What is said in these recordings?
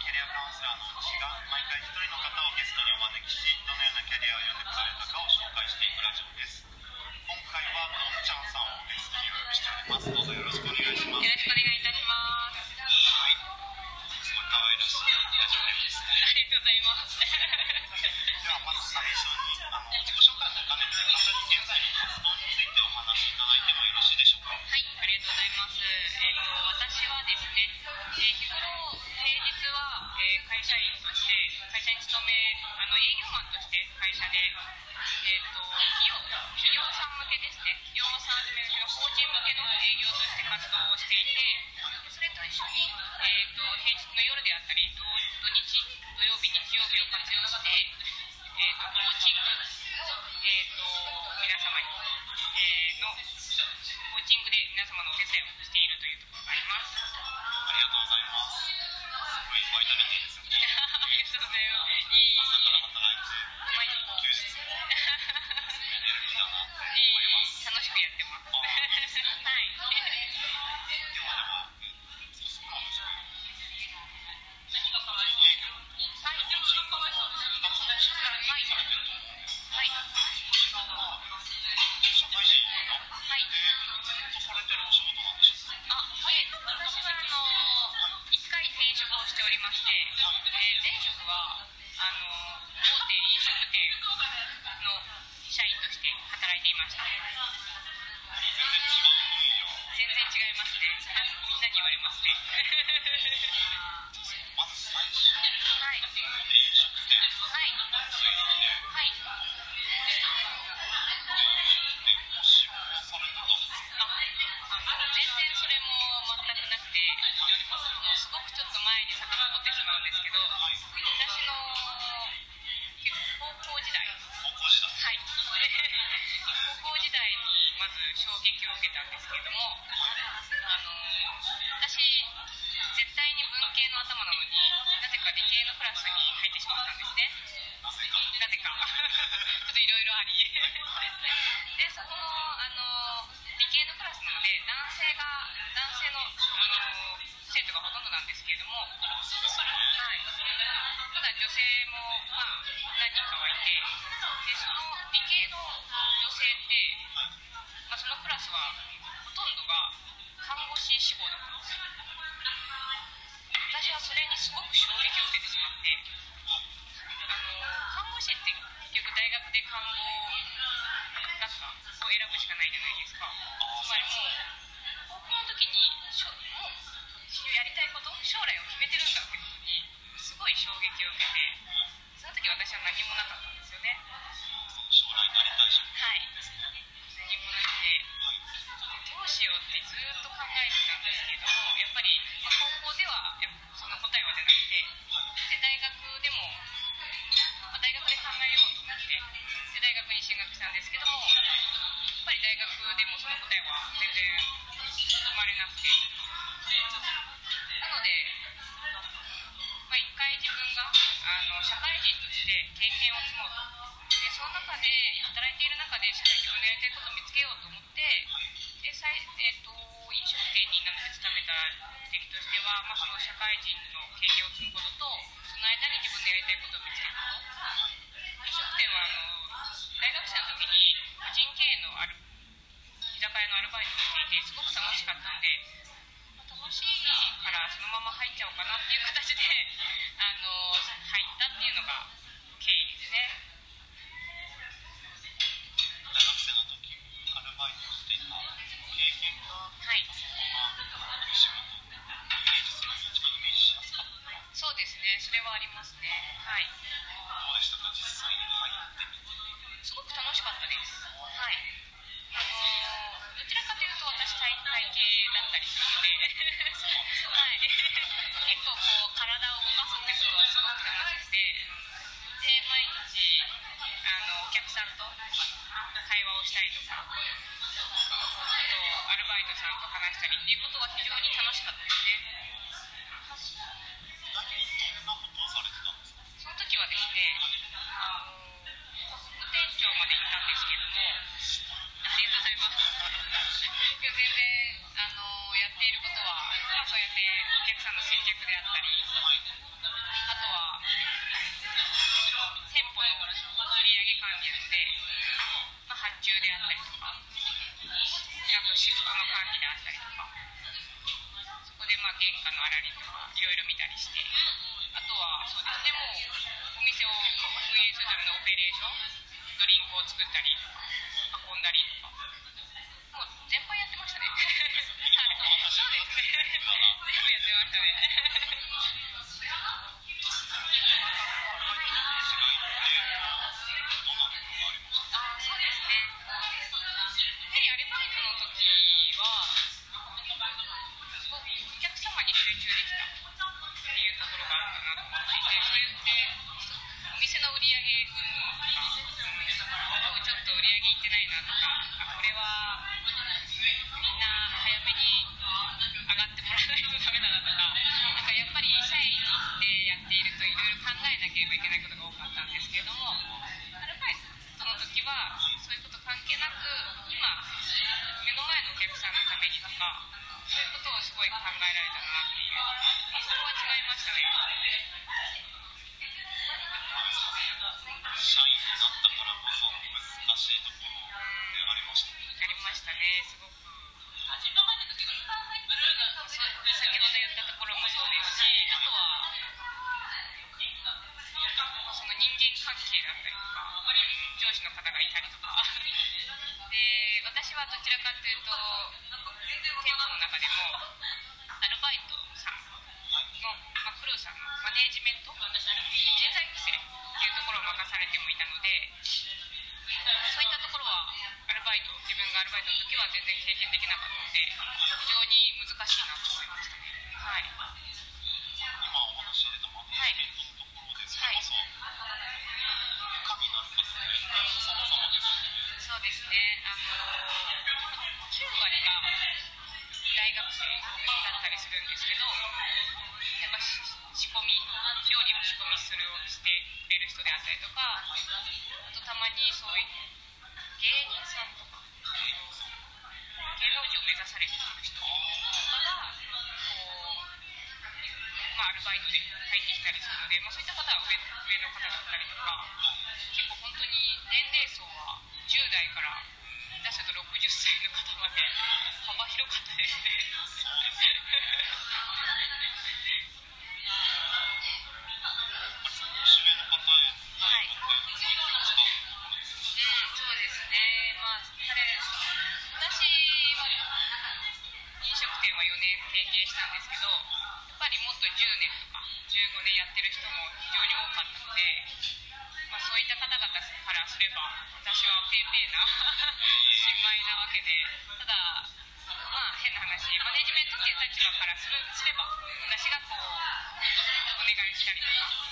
キャリアカウンセラーのうちが毎回1人の方をゲストにお招きしどのようなキャリアを読んでこられたかを紹介していくラジオです。今回はのんちゃんさんをゲストにお呼びしておりますどうぞよろしくお願いしますよろしくお願いいたします。はい。すごい可愛らしいラジオネームですね。ありがとうございます。ではまず最初にあの自己りまして、えー、前職はあの私絶対に文系の頭のやりたいこと将来を決めてるんだっていことにすごい衝撃を受けてその時私は何もなかったんですよね。将来なりたいしはい。何もなくてどうしようってずっと考えてたんですけどもやっぱり、ま、高校ではその答えは出なくてで大学でも、まあ、大学で考えようと思ってで大学に進学したんですけどもやっぱり大学でもその答えは全然生まれなくて。ては、まあ、その社会人の経験を積むこととその間に自分のやりたいことを見つけること。飲食店はあの大学生の時に個人経営のある居酒屋のアルバイトをしていてすごく楽しかったんで、まあ、楽しいからそのまま入っちゃおうかなっていう形でかの粗利とかいろいろ見たりしてあとはそうですねもうお店を運営するためのオペレーションドリンクを作ったりはどちらかとい。うと店舗の中でもアルバイトさんの、まあ、クルーさんのマネージメント人材育成っていうところを任されてもいたのでそういったところはアルバイト自分がアルバイトの時は全然経験できなかったので非常に難しいなと思いましたねはい今お話出たマネージメントのところでそれこそいかになるかって様々ですねそうですねあの割が大学生だったりするんですけどやっぱし仕込み料理の仕込みするをしてくれる人であったりとかあとたまにそういう芸人さんとか芸能人を目指されている人とかがこうまあ、アルバイトで入ってきたりするので、まあ、そういった方は上上の方だったりとか結構本当に年齢層は10代から60歳の方まで幅広かったですね。すれば、私がこう、お願いしたりとか、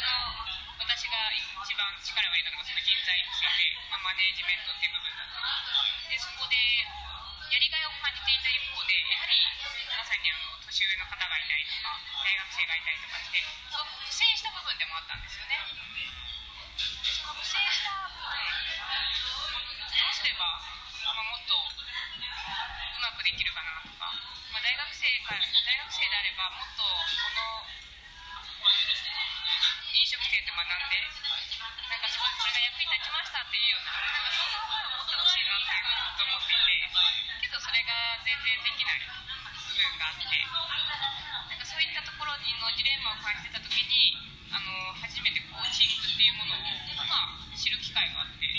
私が一番力を入れたのがその人材育成で、まあ、マネージメントっていう部分だったんでそこでやりがいを感じていた一方でやはりまさにあの年上の方がいたりとか大学生がいたりとかしてすごく苦戦した部分でもあったんですよねその苦戦した部分初めてコーチングっていうものを、まあ、知る機会があって。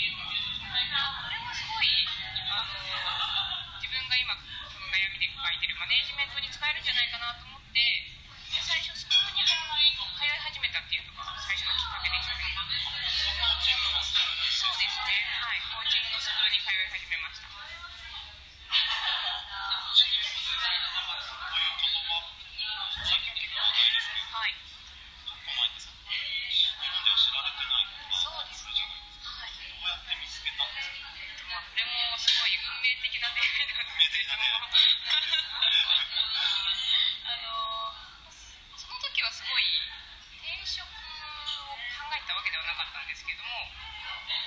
はなかったんですけども、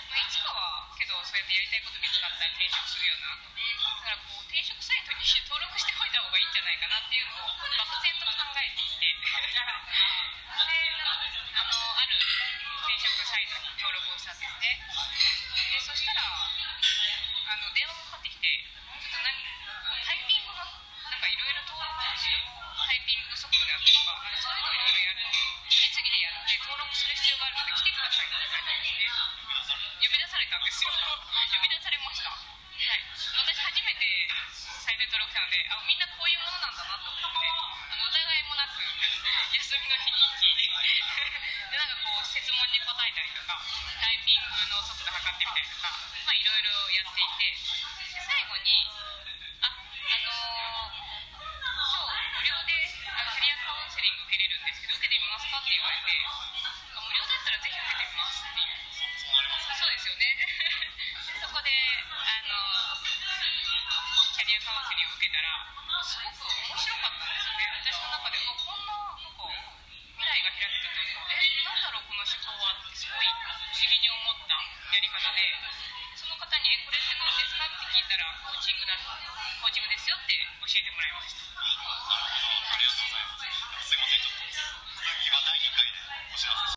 まあ、いつかはけどそうやってやりたいこと見つかったら転職するよなとだからこう転職サイトに登録しておいた方がいいんじゃないかなっていうのを漠然と考えていてであのある転職サイトに登録をしたんですね。かタイピングの速度測ってみたりとかまあいろいろやっていてで最後にああの今日無料であキャリアカウンセリング受けれるんですけど受けてみますかって言われて無料だったらぜひ受けてみますっていう。そうなりますそうですよね。そこであのキャリアカウンセリングを受けたらすごく面白かったんですよね。私の中でうわこんななんか未来が開けたというかえーなんだろうこの思考はってすごい不思議に思ったやり方でその方に「えこれってどうですか?」って聞いたらコーチングだとコーチングですよって教えてもらいました。なるほどありがとうございます。すいませんちょっと。